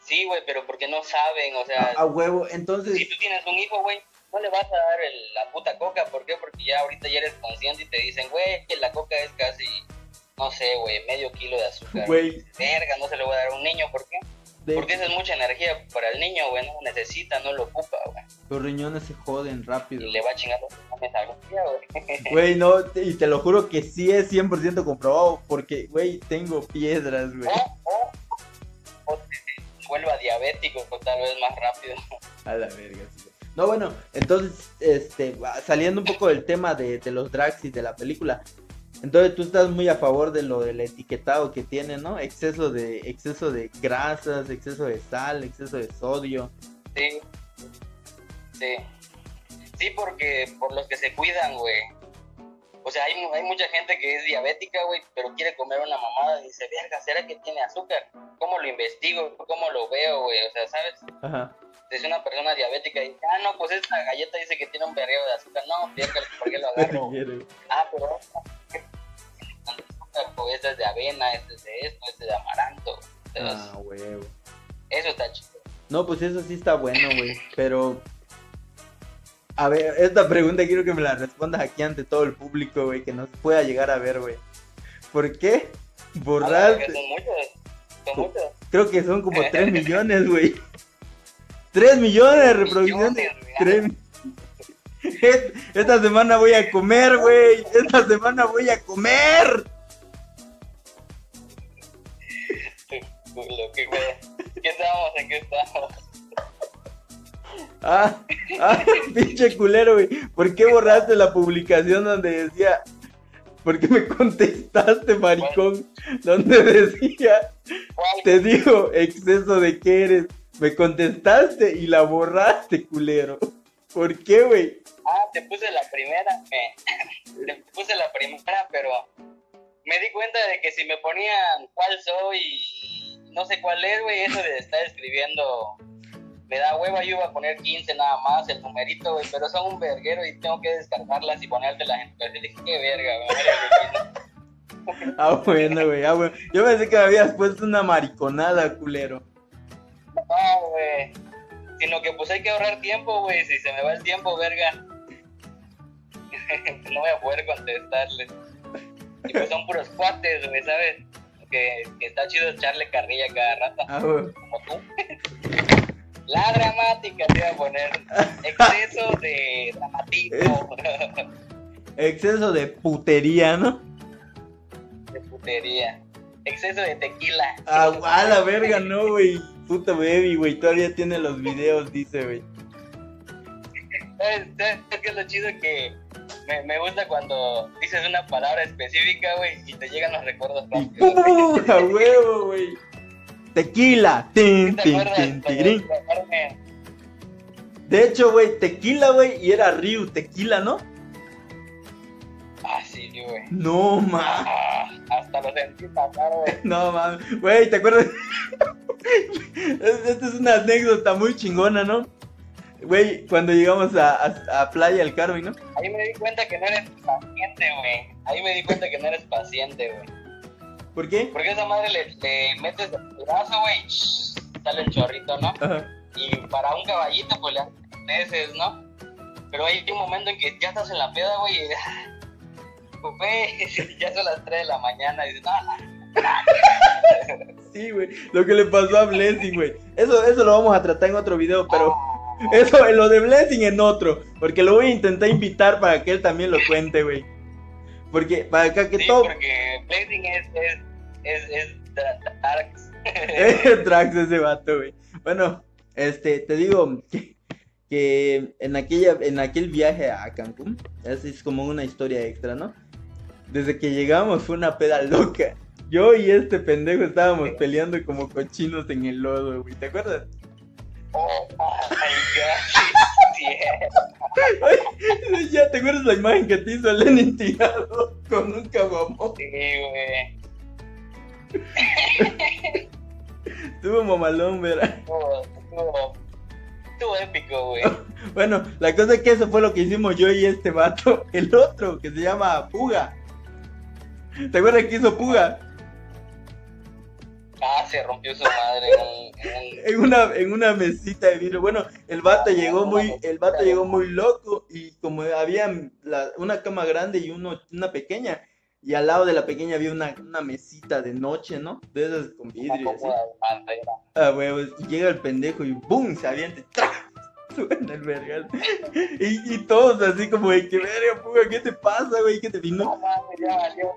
[SPEAKER 2] Sí, güey, pero porque no saben, o sea...
[SPEAKER 1] A, huevo, entonces...
[SPEAKER 2] Si tú tienes un hijo, güey, no le vas a dar la puta coca, ¿por qué? Porque ya ahorita ya eres consciente y te dicen, güey, que la coca es casi, no sé, güey, medio kilo de azúcar.
[SPEAKER 1] Güey.
[SPEAKER 2] Verga, no se le voy a dar a un niño, ¿por qué?
[SPEAKER 1] De
[SPEAKER 2] Porque esa es mucha energía para el niño, güey. No lo necesita, no lo ocupa, güey.
[SPEAKER 1] los riñones se joden rápido.
[SPEAKER 2] Y le va chingando los riñones algún día, güey.
[SPEAKER 1] Güey, no, te- y te lo juro que sí es 100% comprobado, porque, güey, tengo piedras, güey.
[SPEAKER 2] O, o, o se vuelva diabético, o tal vez más rápido.
[SPEAKER 1] A la verga, sí. No, bueno, entonces, este, saliendo un poco del tema de, de los drags y de la película, entonces tú estás muy a favor de lo del etiquetado que tiene, ¿no? Exceso de, exceso de grasas, exceso de sal, exceso de sodio.
[SPEAKER 2] Sí. Sí. Sí, porque por los que se cuidan, güey. O sea, hay, hay mucha gente que es diabética, güey, pero quiere comer una mamada y dice, verga, ¿será que tiene azúcar? ¿Cómo lo investigo? ¿Cómo lo veo, güey? O sea, ¿sabes?
[SPEAKER 1] Ajá.
[SPEAKER 2] Si es una persona diabética y dice, ah, no, pues esta galleta dice que tiene un berreo de azúcar. No, verga, ¿por qué lo agarro? Ah, pero o este es de avena, este es de esto, este es de amaranto. Entonces,
[SPEAKER 1] Ah, huevo.
[SPEAKER 2] Eso está chido.
[SPEAKER 1] No, pues eso sí está bueno, güey. Pero. A ver, esta pregunta quiero que me la respondas aquí ante todo el público, güey, que nos pueda llegar a ver, güey. ¿Por qué borraste?
[SPEAKER 2] son muchos, son muchos.
[SPEAKER 1] Creo que son como 3 millones, güey. 3 millones de reproducciones.
[SPEAKER 2] Millones, güey.
[SPEAKER 1] Tres- Esta semana voy a comer, güey. Esta semana voy a comer.
[SPEAKER 2] Lo que. ¿Qué estábamos? ¿En qué estábamos?
[SPEAKER 1] Ah, ah, pinche culero, güey. ¿Por qué borraste la publicación donde decía, ¿por qué me contestaste, maricón? Donde decía, te digo, exceso de que eres. Me contestaste y la borraste, culero. ¿Por qué, güey?
[SPEAKER 2] Ah, te puse la primera. me- te puse la primera, pero me di cuenta de que si me ponían cuál soy y no sé cuál es, güey, eso de estar escribiendo. Me da hueva, yo iba a poner 15 nada más, el numerito, güey, pero son un verguero y tengo que descargarlas y ponértelas en perfil. Dije, qué verga, güey.
[SPEAKER 1] Ah, bueno, güey. Ah, bueno. Yo pensé que me habías puesto una mariconada, culero.
[SPEAKER 2] No, güey. Sino que pues hay que ahorrar tiempo, güey. Si se me va el tiempo, verga. no voy a poder contestarles. Y pues son puros cuates, güey, ¿sabes? Que, que está chido echarle carrilla cada rato,
[SPEAKER 1] Ah, güey.
[SPEAKER 2] como tú. La dramática te iba a poner. Exceso de dramatismo.
[SPEAKER 1] Exceso de putería, ¿no?
[SPEAKER 2] de putería. Exceso de tequila.
[SPEAKER 1] Ah, a la verga, no, güey. Puta baby, güey. Todavía tiene los videos, dice, güey.
[SPEAKER 2] ¿Sabes, sabes qué es lo chido? Que me, me gusta cuando dices una palabra específica, güey, y te llegan los recuerdos.
[SPEAKER 1] ¡pum! ¡A huevo, güey! Tequila. Tin,
[SPEAKER 2] ¿Te
[SPEAKER 1] tin, tin, tirín. De hecho, güey, tequila, güey, y era Ryu, tequila, ¿no?
[SPEAKER 2] Ah, sí, güey.
[SPEAKER 1] No, ma.
[SPEAKER 2] Ah, hasta lo sentí pasar, güey.
[SPEAKER 1] No, mames. Güey, ¿te acuerdas? Es- Esta es una anécdota muy chingona, ¿no? Güey, cuando llegamos a, a, a Playa del Carmen, ¿no?
[SPEAKER 2] Ahí me di cuenta que no eres paciente, güey. Ahí me di cuenta que no eres paciente, güey.
[SPEAKER 1] ¿Por qué?
[SPEAKER 2] Porque esa madre le, le metes el brazo, güey, y sale el chorrito, ¿no?
[SPEAKER 1] Ajá.
[SPEAKER 2] Y para un caballito, pues le haces meses, ¿no? Pero hay un momento en que ya estás en la peda, güey, y ya son las 3 de la mañana, y dices, no,
[SPEAKER 1] Sí, güey. Lo que le pasó a Blessing, güey. Eso, eso lo vamos a tratar en otro video, pero eso, lo de Blessing en otro. Porque lo voy a intentar invitar para que él también lo cuente, güey. Porque para acá que
[SPEAKER 2] sí,
[SPEAKER 1] todo.
[SPEAKER 2] porque Blazing es, es, es, es dra- darks.
[SPEAKER 1] Eh, Trax ese vato, güey. Bueno, este, te digo que, que en aquella, en aquel viaje a Cancún, esa es como una historia extra, ¿no? Desde que llegamos fue una peda loca. Yo y este pendejo estábamos peleando como cochinos en el lodo, güey. ¿Te acuerdas?
[SPEAKER 2] Oh my god,
[SPEAKER 1] ya, ¿te acuerdas la imagen que te hizo Lenin tirado con un caguamón?
[SPEAKER 2] sí, güey.
[SPEAKER 1] Estuvo mamalón, ¿verdad?
[SPEAKER 2] Estuvo, estuvo, estuvo épico, güey.
[SPEAKER 1] Bueno, la cosa es que eso fue lo que hicimos yo y este vato. El otro, que se llama Puga. ¿Te acuerdas que hizo Puga?
[SPEAKER 2] Ah, se rompió su madre en un, en un-
[SPEAKER 1] En una, en una mesita de vidrio. Bueno, el vato llegó muy, el vato llegó muy loco y como había la- una cama grande y uno, una pequeña, Y al lado de la pequeña había una, una mesita de noche, ¿no? De esas con vidrio. Así. Ah, huevos. Y llega el pendejo y ¡boom! Se avienta. ¡tra! Suena el vergal. Y, y todos así como de que verga, puga, ¿qué te pasa, güey? ¿Qué te vino?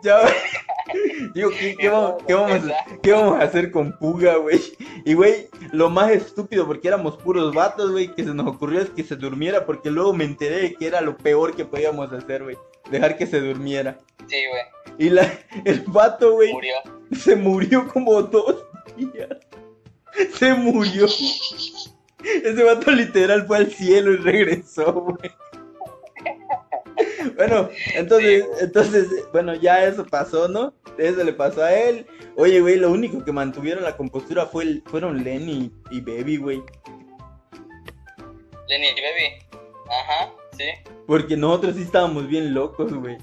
[SPEAKER 1] Ya, Digo, ¿qué, qué vamos, qué, vamos, a- qué vamos a hacer con Puga, güey? Y, güey, lo más estúpido, porque éramos puros vatos, güey, que se nos ocurrió es que se durmiera, porque luego me enteré de que era lo peor que podíamos hacer, güey. Dejar que se durmiera.
[SPEAKER 2] Sí, güey.
[SPEAKER 1] Y la, el vato, güey,
[SPEAKER 2] Murió.
[SPEAKER 1] se murió como dos días. Se murió. Ese vato literal fue al cielo y regresó, güey. Bueno, entonces, entonces, bueno, ya eso pasó, ¿no? Eso le pasó a él. Oye, güey, lo único que mantuvieron la compostura fue el- fueron Lenny y Baby, güey.
[SPEAKER 2] Lenny Baby. Ajá, sí.
[SPEAKER 1] Porque nosotros sí estábamos bien locos, güey.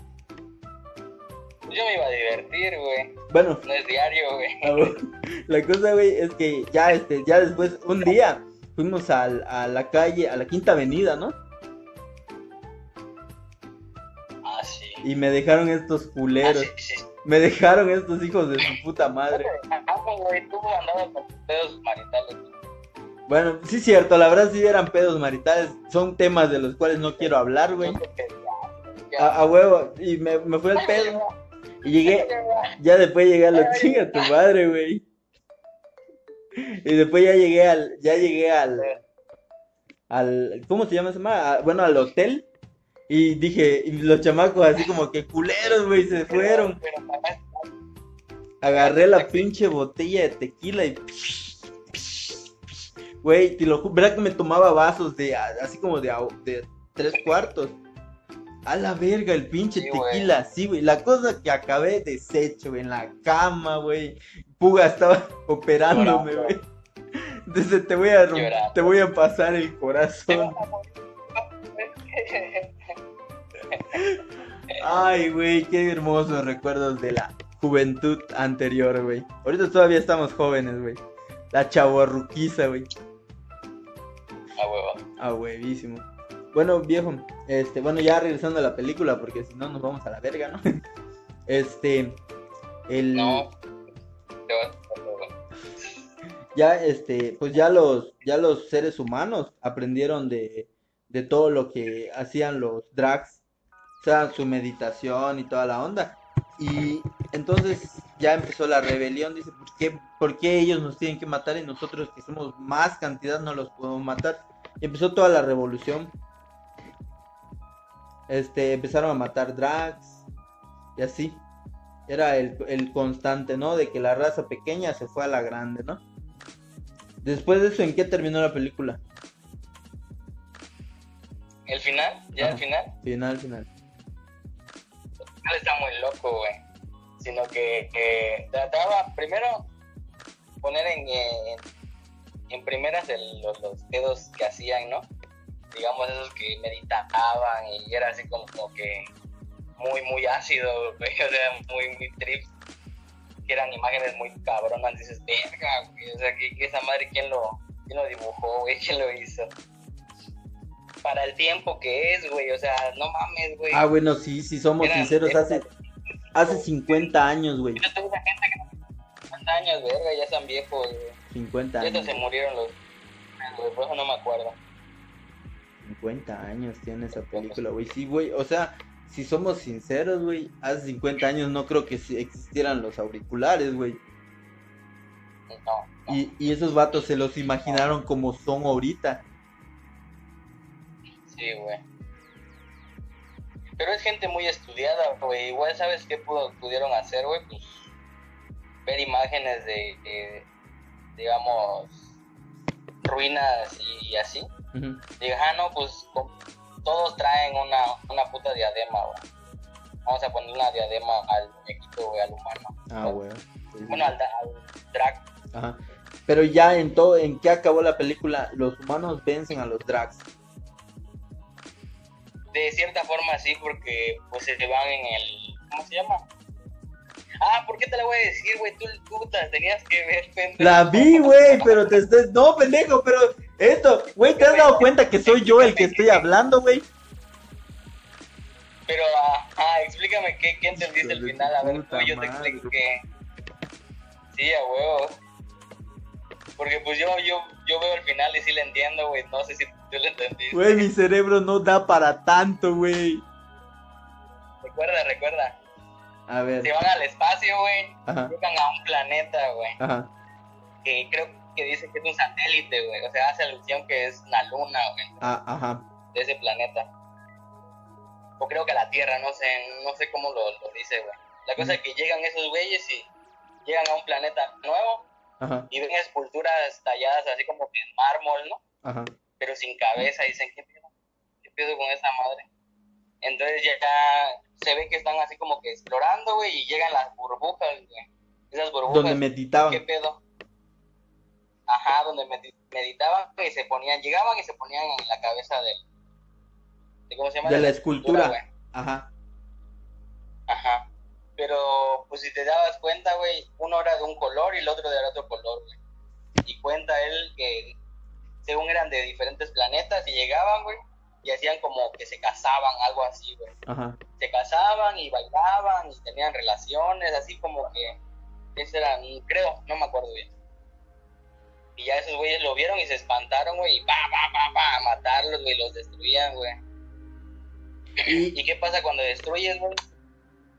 [SPEAKER 2] Yo me iba a divertir, güey.
[SPEAKER 1] Bueno,
[SPEAKER 2] No es diario, güey.
[SPEAKER 1] Ah. La cosa, güey, es que ya, este, ya después, un día, fuimos al- a la calle, a la Quinta Avenida, ¿no?
[SPEAKER 2] Ah, sí.
[SPEAKER 1] Y me dejaron estos
[SPEAKER 2] Ah,
[SPEAKER 1] culeros.
[SPEAKER 2] sí, sí.
[SPEAKER 1] Me dejaron estos hijos de su puta madre.
[SPEAKER 2] Ah.
[SPEAKER 1] Bueno, sí, cierto, la verdad sí eran pedos maritales. Son temas de los cuales no quiero hablar, güey. A, a huevo. Y me, me fue el pedo. Y llegué, ya después llegué a la chinga a tu madre, güey. Y después ya llegué al, ya llegué al, al, ¿cómo se llama ese ma? Ah, Bueno, al hotel. Y dije, y los chamacos así como que culeros, güey, se fueron. Agarré la pinche botella de tequila y... Güey, te lo juro, ¿verdad que me tomaba vasos de, así como de, de tres cuartos? A la verga, el pinche
[SPEAKER 2] Sí, güey.
[SPEAKER 1] tequila, sí, güey. La cosa que acabé deshecho, güey, en la cama, güey. Puga estaba operándome,
[SPEAKER 2] Llorando.
[SPEAKER 1] güey. Entonces te voy a te voy a pasar el corazón.
[SPEAKER 2] a.
[SPEAKER 1] Ay, güey, qué hermosos recuerdos de la juventud anterior, güey. Ahorita todavía estamos jóvenes, güey. La chavorruquiza, güey.
[SPEAKER 2] A huevo.
[SPEAKER 1] Ah, huevísimo. Bueno, viejo, este, bueno, ya regresando a la película, porque si no nos vamos a la verga, ¿no? Este, el,
[SPEAKER 2] No.
[SPEAKER 1] Ya, este, pues ya los, ya los seres humanos aprendieron de, de todo lo que hacían los drags, o sea, su meditación y toda la onda. Y entonces ya empezó la rebelión, dice, ¿por qué, por qué ellos nos tienen que matar y nosotros que somos más cantidad no los podemos matar? Y empezó toda la revolución. Este, empezaron a matar drags y así. Era el, el constante, ¿no? De que la raza pequeña se fue a la grande, ¿no? Después de eso, ¿en qué terminó la película?
[SPEAKER 2] ¿El final? ¿Ya el final?
[SPEAKER 1] Final, final.
[SPEAKER 2] No está muy loco, güey. Sino que, que trataba primero poner en, en, en primeras el- los, los pedos que hacían, ¿no? Digamos esos que meditaban y era así como, como que muy, muy ácido, güey. O sea, muy, muy trip. Que eran imágenes muy cabronas. Dices, verga, güey. O sea, que, esa madre, ¿quién lo, ¿quién lo dibujó, güey? ¿Quién lo hizo? Para el tiempo que es, güey. O sea, no mames, güey.
[SPEAKER 1] Ah, bueno, sí, sí, somos
[SPEAKER 2] Eran-
[SPEAKER 1] sinceros,
[SPEAKER 2] eran-
[SPEAKER 1] hace, hace 50 años, güey.
[SPEAKER 2] Yo tengo una gente que no 50 años, verga, ya están viejos, güey.
[SPEAKER 1] 50
[SPEAKER 2] Ya hasta
[SPEAKER 1] años.
[SPEAKER 2] se murieron los. güey, Por eso no me acuerdo.
[SPEAKER 1] 50 años tiene esa película, güey. Sí, güey, o sea, si somos sinceros, güey, hace 50 años no creo que existieran los auriculares, güey.
[SPEAKER 2] No, no.
[SPEAKER 1] Y, y esos vatos se los imaginaron como son ahorita.
[SPEAKER 2] Sí, güey. Pero es gente muy estudiada, güey. Igual, ¿sabes qué pudo- pudieron hacer, güey? Pues ver imágenes de, de, digamos, ruinas y, y así. Diga, ah, no, pues todos traen una, una puta diadema, güey. Vamos a poner una diadema al muñequito, güey, al humano.
[SPEAKER 1] Ah, güey.
[SPEAKER 2] Bueno, al, al drag.
[SPEAKER 1] Ajá. Pero ya en todo, ¿en qué acabó la película? Los humanos vencen a los drags.
[SPEAKER 2] De cierta forma sí, porque pues se van en el... ¿Cómo se llama? Ah, ¿por qué te la voy a decir, güey? Tú, tú te tenías que ver, pendejo.
[SPEAKER 1] La vi, güey, pero te estás... No, pendejo, pero esto, güey, ¿te has dado cuenta que soy yo el que estoy hablando, güey?
[SPEAKER 2] Pero, ajá, explícame qué, qué entendiste al final. A ver, tú yo te expliqué. Sí, a huevo. Porque pues yo, yo, yo veo el final y sí le entiendo, güey. No sé si tú lo entendiste.
[SPEAKER 1] Güey, mi cerebro no da para tanto, güey.
[SPEAKER 2] Recuerda, recuerda.
[SPEAKER 1] A ver.
[SPEAKER 2] Se van al espacio, güey. Llegan a un planeta, güey. Ajá. Que creo que dice que es un satélite, güey. O sea, hace alusión que es una luna, güey.
[SPEAKER 1] Ah, ajá.
[SPEAKER 2] De ese planeta. O creo que la Tierra, no sé, no sé cómo lo, lo dice, güey. La cosa es que llegan esos güeyes y llegan a un planeta nuevo Ajá. y ven esculturas talladas así como en mármol, ¿no? Ajá. Pero sin cabeza, y dicen, ¿qué pedo? ¿Qué pedo con esa madre? Entonces ya se ve que están así como que explorando, güey, y llegan las burbujas, güey. Esas burbujas.
[SPEAKER 1] Donde meditaban.
[SPEAKER 2] ¿Qué pedo? Ajá, donde meditaban y se ponían, llegaban y se ponían en la cabeza del. De, ¿Cómo se llama?
[SPEAKER 1] De la escultura. Ajá.
[SPEAKER 2] Ajá. Pero, pues si te dabas cuenta, güey, uno era de un color y el otro era de otro color, güey. Y cuenta él que, según eran de diferentes planetas, y llegaban, güey, y hacían como que se casaban, algo así, güey. Ajá. Se casaban y bailaban y tenían relaciones, así como que, ese era, creo, no me acuerdo bien. Y ya esos güeyes lo vieron y se espantaron, güey, y pa, pa, pa, pa, a matarlos, güey, los destruían, güey. ¿Y qué pasa cuando destruyes, güey?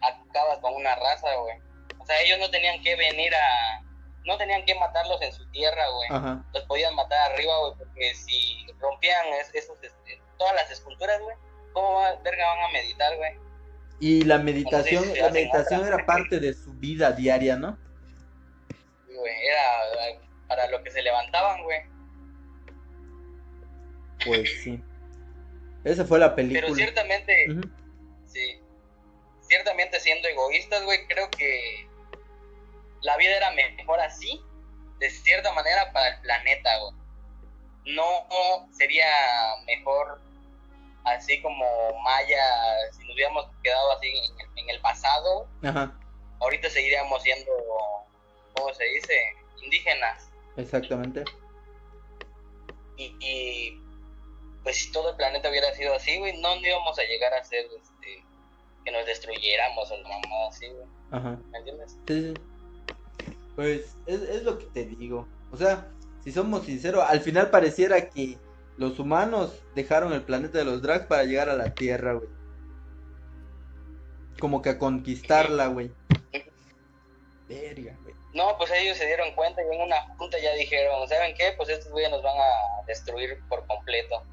[SPEAKER 2] acabas con una raza, güey. O sea, ellos no tenían que venir a... No tenían que matarlos en su tierra, güey. Los podían matar arriba, güey, porque si rompían esos, este, todas las esculturas, güey, ¿cómo verga van a meditar, güey?
[SPEAKER 1] Y la meditación, la meditación era parte de su vida diaria, ¿no?
[SPEAKER 2] Sí, güey, era para lo que se levantaban, güey.
[SPEAKER 1] Pues sí. Esa fue la película.
[SPEAKER 2] Pero ciertamente, sí ciertamente siendo egoístas, güey, creo que la vida era mejor así, de cierta manera, para el planeta, güey. No sería mejor así como Maya, si nos hubiéramos quedado así en el, pasado, Ajá. ahorita seguiríamos siendo, ¿cómo se dice? Indígenas.
[SPEAKER 1] Exactamente.
[SPEAKER 2] Y, y pues si todo el planeta hubiera sido así, güey, no íbamos a llegar a ser este, que nos destruyéramos o mamá así, güey. Ajá. ¿Me entiendes? Sí,
[SPEAKER 1] sí. Pues es, es lo que te digo. O sea, si somos sinceros, al final pareciera que los humanos dejaron el planeta de los drags para llegar a la Tierra, güey. Como que a conquistarla, güey. Verga, güey.
[SPEAKER 2] No, pues ellos se dieron cuenta y en una junta ya dijeron, ¿saben qué? Pues estos güeyes nos van a destruir por completo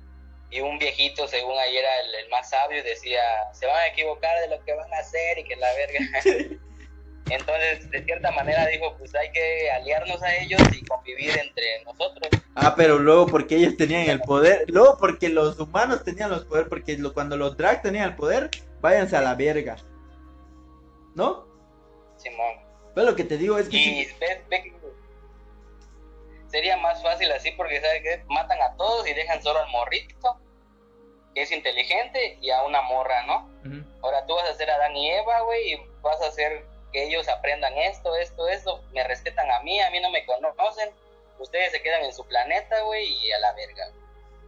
[SPEAKER 2] y un viejito, según ahí era el, más sabio, decía, se van a equivocar de lo que van a hacer y que la verga. Entonces, de cierta manera dijo, pues hay que aliarnos a ellos y convivir entre nosotros.
[SPEAKER 1] Ah, pero luego porque ellos tenían el poder, luego porque los humanos tenían los poderes, porque cuando los drag tenían el poder, váyanse a la verga. ¿No?
[SPEAKER 2] Simón.
[SPEAKER 1] Pero lo que te digo es que...
[SPEAKER 2] Y sería más fácil así porque, ¿sabes qué? Matan a todos y dejan solo al morrito que es inteligente y a una morra, ¿no? Ahora tú vas a hacer a Adán y Eva, güey, y vas a hacer que ellos aprendan esto, esto, esto, me respetan a mí, a mí no me conocen, ustedes se quedan en su planeta, güey, y a la verga.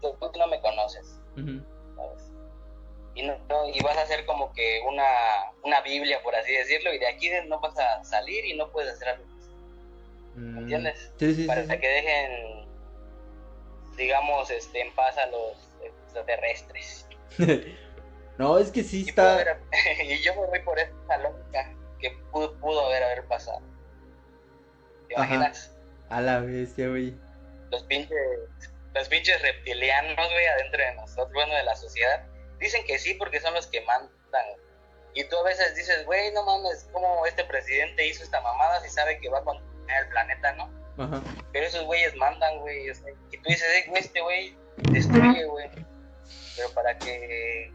[SPEAKER 2] Tú, no me conoces, ¿sabes? Y, no, y vas a hacer como que una, una Biblia, por así decirlo, y de aquí no vas a salir y no puedes hacer algo. ¿Me mm, entiendes?
[SPEAKER 1] Sí, sí,
[SPEAKER 2] Para que dejen, digamos, este, en paz a los extraterrestres.
[SPEAKER 1] no, es que sí está.
[SPEAKER 2] y yo me voy por esa lógica que pudo, pudo haber, haber pasado. ¿Te imaginas?
[SPEAKER 1] A la bestia, güey.
[SPEAKER 2] Los pinches, los pinches reptilianos, güey, adentro de nosotros, bueno, de la sociedad. Dicen que sí porque son los que mandan. Y tú a veces dices, güey, no mames, ¿cómo este presidente hizo esta mamada si sabe que va a contaminar el planeta, no? Ajá. Pero esos güeyes mandan, güey. y tú dices, eh, güey, este güey destruye, güey pero para que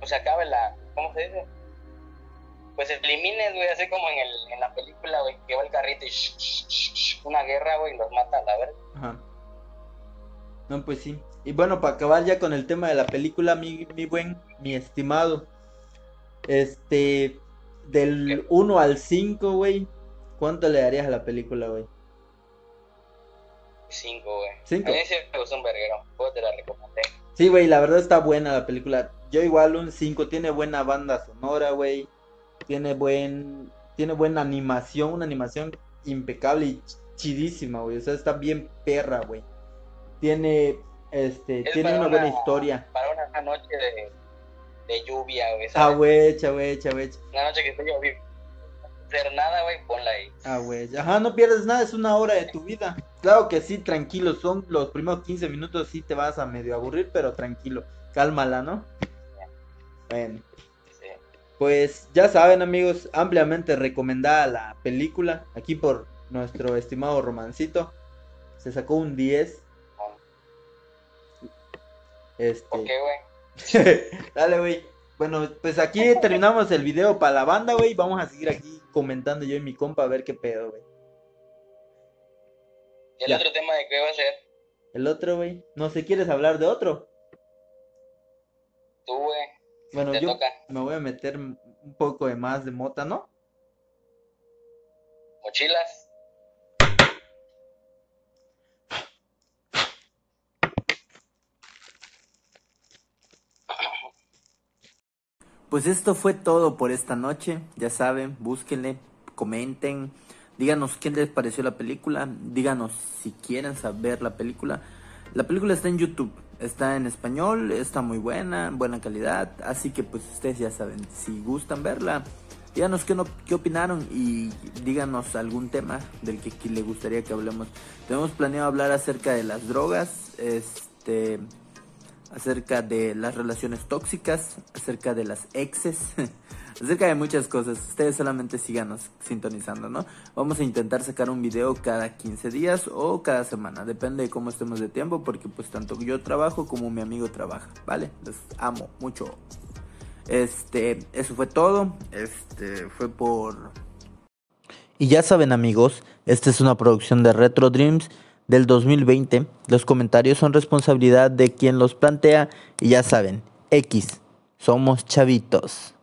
[SPEAKER 2] pues acabe la, ¿cómo se dice? Pues elimines, güey, así como en, el, en la película, güey, que va el carrito y una guerra, güey, y los mata a la verga. Ajá.
[SPEAKER 1] No, pues sí. Y bueno, para acabar ya con el tema de la película, mi, mi buen, mi estimado. Este, del 1 al 5, güey, ¿cuánto le darías a la película, güey?
[SPEAKER 2] 5, güey. A mí sí me gustó un verguero. Pues te la recomendé.
[SPEAKER 1] Sí, güey, la verdad está buena la película. Yo igual un 5, tiene buena banda sonora, güey. Tiene buen tiene buena animación, una animación impecable y chidísima, güey. O sea, está bien perra, güey. Tiene este, tiene una, buena historia.
[SPEAKER 2] Para una noche de, de lluvia, güey.
[SPEAKER 1] Ah, güey, güey, güey.
[SPEAKER 2] Una noche que estoy lloviendo. Hacer nada, güey, ponla ahí.
[SPEAKER 1] Ah, güey. Ajá, no pierdes nada, es una hora de tu vida. Claro que sí, tranquilo, son los primeros 15 minutos, sí te vas a medio aburrir, pero tranquilo, cálmala, ¿no? Bueno. Pues ya saben amigos, ampliamente recomendada la película, aquí por nuestro estimado Romancito. Se sacó un 10.
[SPEAKER 2] Este... ¿Por qué, güey?
[SPEAKER 1] Dale, güey. Bueno, pues aquí terminamos el video para la banda, güey. Vamos a seguir aquí comentando yo y mi compa a ver qué pedo, güey.
[SPEAKER 2] ¿Y el otro tema de qué va a ser?
[SPEAKER 1] El otro, güey. No sé, ¿quieres hablar de otro?
[SPEAKER 2] Tú, güey.
[SPEAKER 1] Bueno, yo me voy a meter un poco de más de mota, ¿no?
[SPEAKER 2] Mochilas.
[SPEAKER 1] Pues esto fue todo por esta noche. Ya saben, búsquenle, comenten, díganos qué les pareció la película, díganos si quieren saber la película. La película está en YouTube. Está en español, está muy buena, buena calidad, así que pues ustedes ya saben, si gustan verla, díganos qué, no, qué opinaron y díganos algún tema del que, que le gustaría que hablemos. Tenemos planeado hablar acerca de las drogas, este, acerca de las relaciones tóxicas, acerca de las exes, acerca de muchas cosas. Ustedes solamente síganos sintonizando, ¿no? Vamos a intentar sacar un video cada 15 días o cada semana, depende de cómo estemos de tiempo, porque pues tanto yo trabajo como mi amigo trabaja, ¿vale? Les amo mucho. Este, eso fue todo. Este, fue por... Y ya saben amigos, esta es una producción de Retro Dreams del 2020. Los comentarios son responsabilidad de quien los plantea y ya saben, X, somos chavitos.